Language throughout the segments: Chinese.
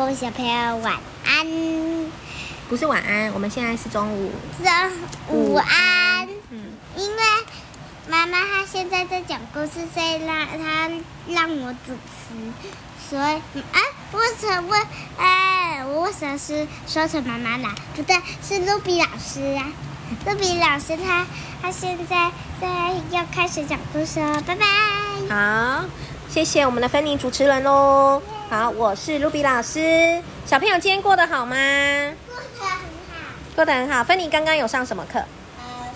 各位小朋友晚安，不是晚安，我们现在是中午。中午安。嗯，因为妈妈她现在在讲故事，所以让她让我主持，所以嗯哎，为什么？哎，我为什么是说成妈妈啦？不对，是露比老师啊。露比老师他他现在在要开始讲故事哦，拜拜。好，谢谢我们的芬妮主持人喽。好，我是卢比老师。小朋友今天过得好吗？过得很好。过得很好。芬妮刚刚有上什么课？呃，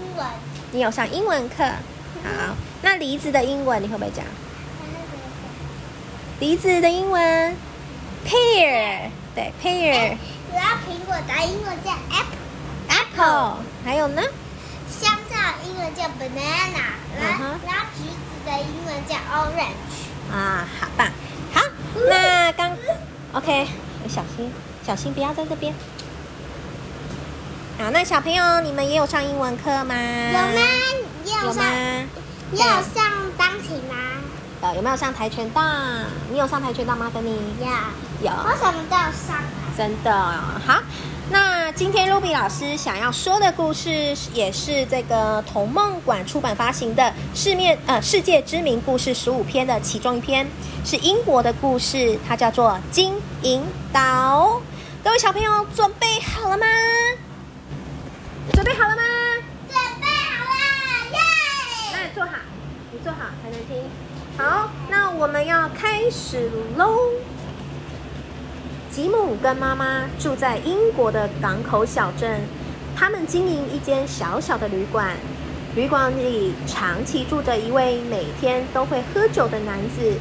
英文。你有上英文课。好，那梨子的英文你会不会讲？梨子的英文，pear，对，pear。我要苹果的英文叫 apple，apple。还有呢？香蕉英文叫 banana，然后然后橘子的英文叫 orange。啊，好棒。好，那刚，OK，小心，小心，不要在这边。好，那小朋友，你们也有上英文课吗？有吗？有吗？有上钢琴吗？有，有没有上跆拳道？你有上跆拳道吗，芬妮？有。有。我什么都有上啊？真的，好。那今天 Ruby 老师想要说的故事，也是这个童梦馆出版发行的《世面呃世界知名故事十五篇》的其中一篇，是英国的故事，它叫做《金银岛》。各位小朋友准备好了吗？准备好了吗？准备好了，耶！那坐好，你坐好才能听。好，那我们要开始喽。吉姆跟妈妈住在英国的港口小镇，他们经营一间小小的旅馆。旅馆里长期住着一位每天都会喝酒的男子。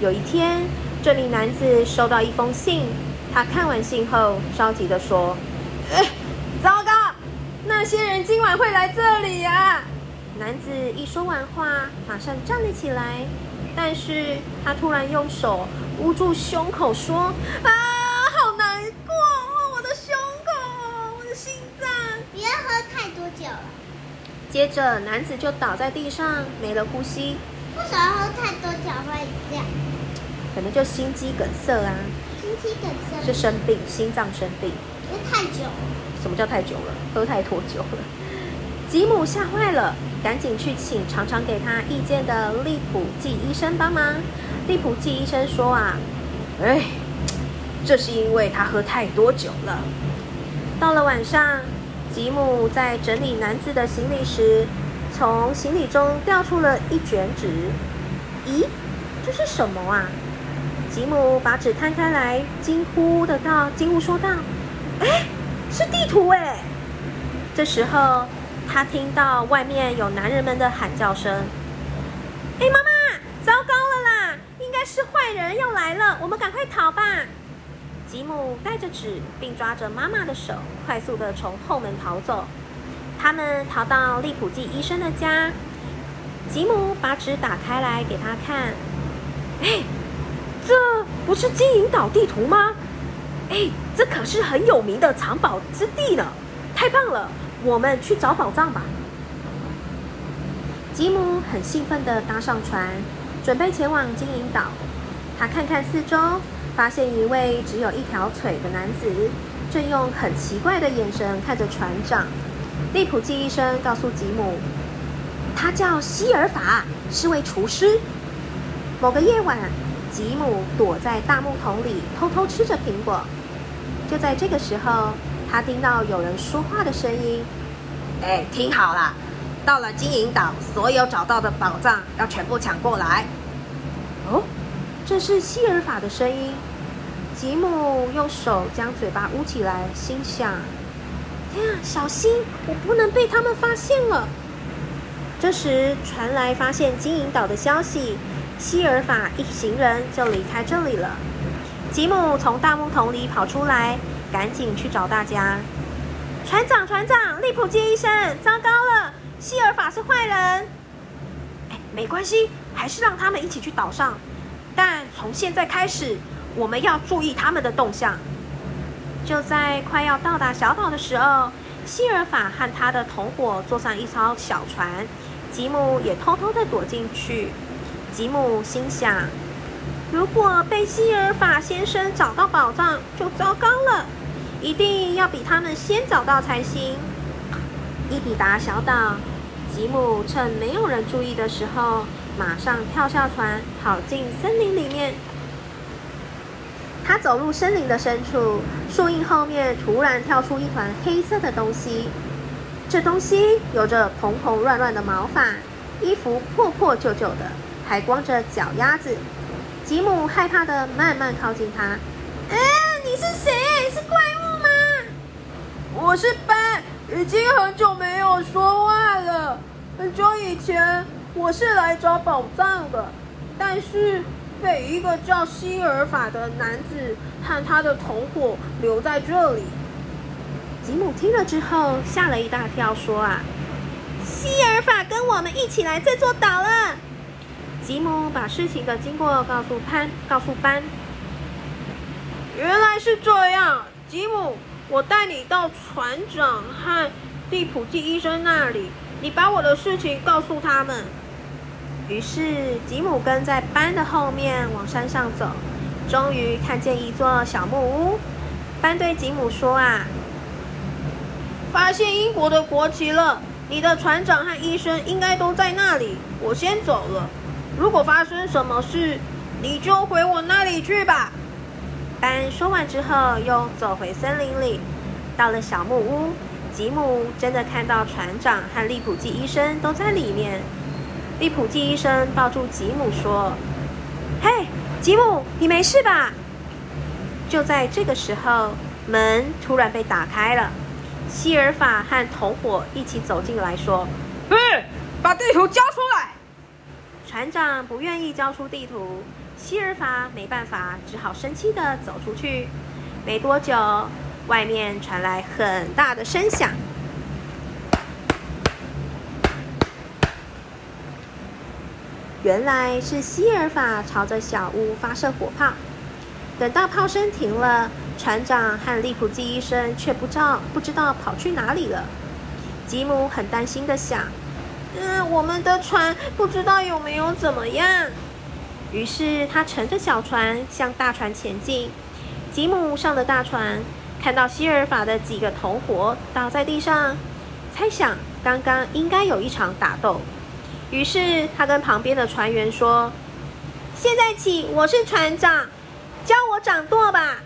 有一天，这名男子收到一封信，他看完信后着急地说：“糟糕，那些人今晚会来这里呀！”男子一说完话，马上站了起来，但是他突然用手捂住胸口说：“啊！”接着，男子就倒在地上，没了呼吸。为什么喝太多酒会这样？可能就心肌梗塞啊。心肌梗塞是生病，心脏生病。喝太久了。什么叫太久了？喝太多酒了。吉姆吓坏了，赶紧去请常常给他意见的利普季医生帮忙。利普季医生说啊，哎，这是因为他喝太多酒了。到了晚上。吉姆在整理男子的行李时，从行李中掉出了一卷纸。咦，这是什么啊？吉姆把纸摊开来，惊呼的道：“惊呼说道，哎，是地图哎！”这时候，他听到外面有男人们的喊叫声：“哎，妈妈，糟糕了啦！应该是坏人要来了，我们赶快逃吧！”吉姆带着纸，并抓着妈妈的手，快速的从后门逃走。他们逃到利普季医生的家。吉姆把纸打开来给他看。哎，这不是金银岛地图吗？哎，这可是很有名的藏宝之地呢！太棒了，我们去找宝藏吧。吉姆很兴奋的搭上船，准备前往金银岛。他看看四周。发现一位只有一条腿的男子，正用很奇怪的眼神看着船长。利普基医生告诉吉姆，他叫希尔法，是位厨师。某个夜晚，吉姆躲在大木桶里偷偷吃着苹果。就在这个时候，他听到有人说话的声音：“哎，听好了，到了金银岛，所有找到的宝藏要全部抢过来。”这是希尔法的声音。吉姆用手将嘴巴捂起来，心想：“天啊，小心，我不能被他们发现了。”这时传来发现金银岛的消息，希尔法一行人就离开这里了。吉姆从大木桶里跑出来，赶紧去找大家。船长，船长，利普基医生，糟糕了，希尔法是坏人。哎，没关系，还是让他们一起去岛上。但从现在开始，我们要注意他们的动向。就在快要到达小岛的时候，希尔法和他的同伙坐上一艘小船，吉姆也偷偷的躲进去。吉姆心想：如果被希尔法先生找到宝藏，就糟糕了。一定要比他们先找到才行。一抵达小岛，吉姆趁没有人注意的时候，马上跳下船，跑进森林里面。他走入森林的深处，树荫后面突然跳出一团黑色的东西。这东西有着蓬蓬乱乱的毛发，衣服破破旧旧的，还光着脚丫子。吉姆害怕的慢慢靠近他。哎，你是谁？是怪物吗？我是班，已经很久没有说话了。很久以前，我是来找宝藏的，但是。被一个叫希尔法的男子和他的同伙留在这里。吉姆听了之后吓了一大跳，说：“啊，希尔法跟我们一起来这座岛了。”吉姆把事情的经过告诉潘，告诉班。原来是这样，吉姆，我带你到船长和蒂普基医生那里，你把我的事情告诉他们。于是吉姆跟在班的后面往山上走，终于看见一座小木屋。班对吉姆说：“啊，发现英国的国旗了！你的船长和医生应该都在那里。我先走了。如果发生什么事，你就回我那里去吧。”班说完之后，又走回森林里。到了小木屋，吉姆真的看到船长和利普济医生都在里面。利普基医生抱住吉姆说：“嘿，吉姆，你没事吧？”就在这个时候，门突然被打开了。希尔法和同伙一起走进来说：“嗯，把地图交出来！”船长不愿意交出地图，希尔法没办法，只好生气的走出去。没多久，外面传来很大的声响。原来是希尔法朝着小屋发射火炮，等到炮声停了，船长和利普基医生却不知道不知道跑去哪里了。吉姆很担心的想：“嗯，我们的船不知道有没有怎么样。”于是他乘着小船向大船前进。吉姆上了大船，看到希尔法的几个同伙倒在地上，猜想刚刚应该有一场打斗。于是他跟旁边的船员说：“现在起，我是船长，教我掌舵吧。”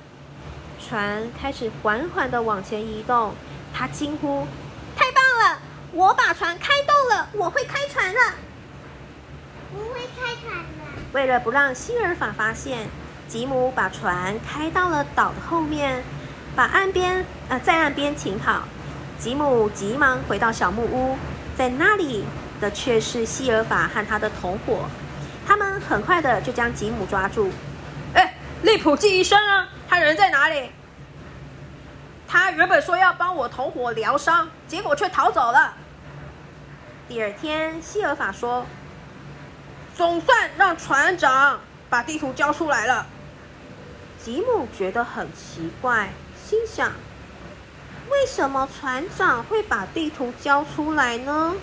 船开始缓缓的往前移动。他惊呼：“太棒了！我把船开动了，我会开船了。”不会开船的。为了不让希尔法发现，吉姆把船开到了岛的后面，把岸边呃在岸边停好。吉姆急忙回到小木屋，在那里。的却是希尔法和他的同伙，他们很快的就将吉姆抓住。哎，利普基医生呢？他人在哪里？他原本说要帮我同伙疗伤，结果却逃走了。第二天，希尔法说：“总算让船长把地图交出来了。”吉姆觉得很奇怪，心想：为什么船长会把地图交出来呢？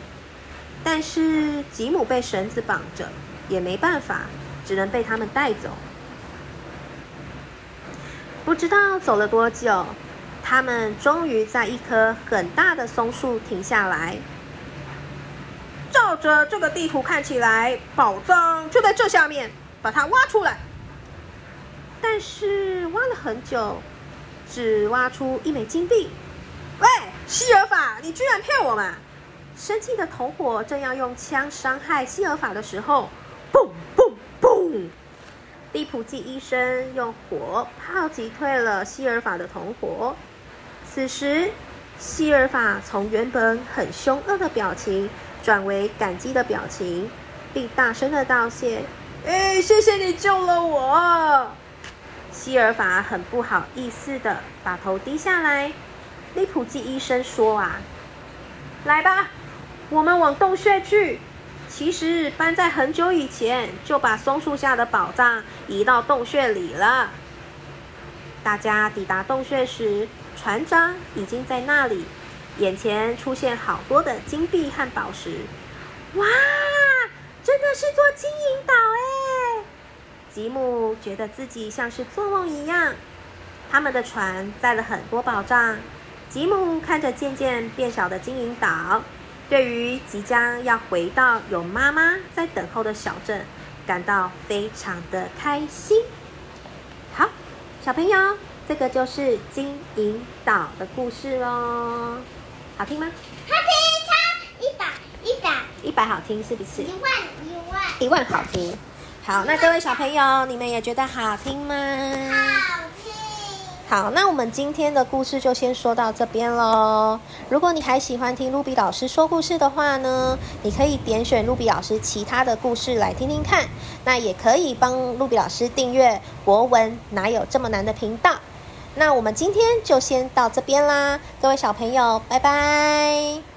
但是吉姆被绳子绑着，也没办法，只能被他们带走。不知道走了多久，他们终于在一棵很大的松树停下来。照着这个地图看起来，宝藏就在这下面，把它挖出来。但是挖了很久，只挖出一枚金币。喂，希尔法，你居然骗我们！生气的同伙正要用枪伤害希尔法的时候，嘣嘣嘣！利普基医生用火炮击退了希尔法的同伙。此时，希尔法从原本很凶恶的表情转为感激的表情，并大声的道谢：“哎，谢谢你救了我！”希尔法很不好意思的把头低下来。利普基医生说：“啊，来吧。”我们往洞穴去。其实搬在很久以前就把松树下的宝藏移到洞穴里了。大家抵达洞穴时，船长已经在那里，眼前出现好多的金币和宝石。哇，真的是座金银岛哎！吉姆觉得自己像是做梦一样。他们的船载了很多宝藏。吉姆看着渐渐变小的金银岛，对于即将要回到有妈妈在等候的小镇，感到非常的开心。好，小朋友，这个就是金银岛的故事喽。好听吗？好听，唱一百一百一百好听是不是？一万一万，一万好听。好，那各位小朋友，你们也觉得好听吗？好听。好，那我们今天的故事就先说到这边喽。如果你还喜欢听露比老师说故事的话呢，你可以点选露比老师其他的故事来听听看。那也可以帮露比老师订阅国文哪有这么难的频道。那我们今天就先到这边啦，各位小朋友，拜拜。